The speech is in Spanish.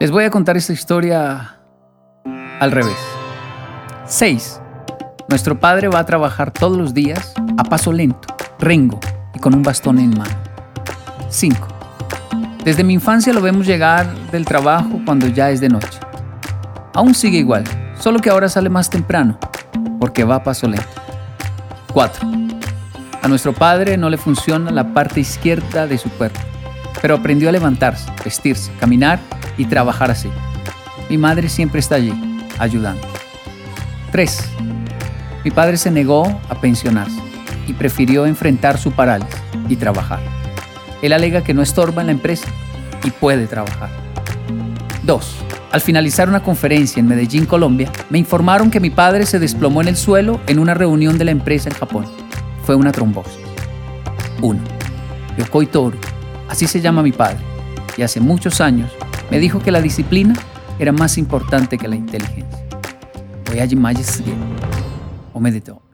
Les voy a contar esta historia al revés. 6. Nuestro padre va a trabajar todos los días a paso lento, rengo y con un bastón en mano. 5. Desde mi infancia lo vemos llegar del trabajo cuando ya es de noche. Aún sigue igual, solo que ahora sale más temprano, porque va a paso lento. 4. A nuestro padre no le funciona la parte izquierda de su cuerpo, pero aprendió a levantarse, vestirse, caminar y trabajar así. Mi madre siempre está allí, ayudando. 3. Mi padre se negó a pensionarse y prefirió enfrentar su parálisis y trabajar. Él alega que no estorba en la empresa y puede trabajar. 2. Al finalizar una conferencia en Medellín, Colombia, me informaron que mi padre se desplomó en el suelo en una reunión de la empresa en Japón. Fue una trombosis. 1. Yokoi Toru, así se llama mi padre, y hace muchos años me dijo que la disciplina era más importante que la inteligencia. Oyaji Maji O.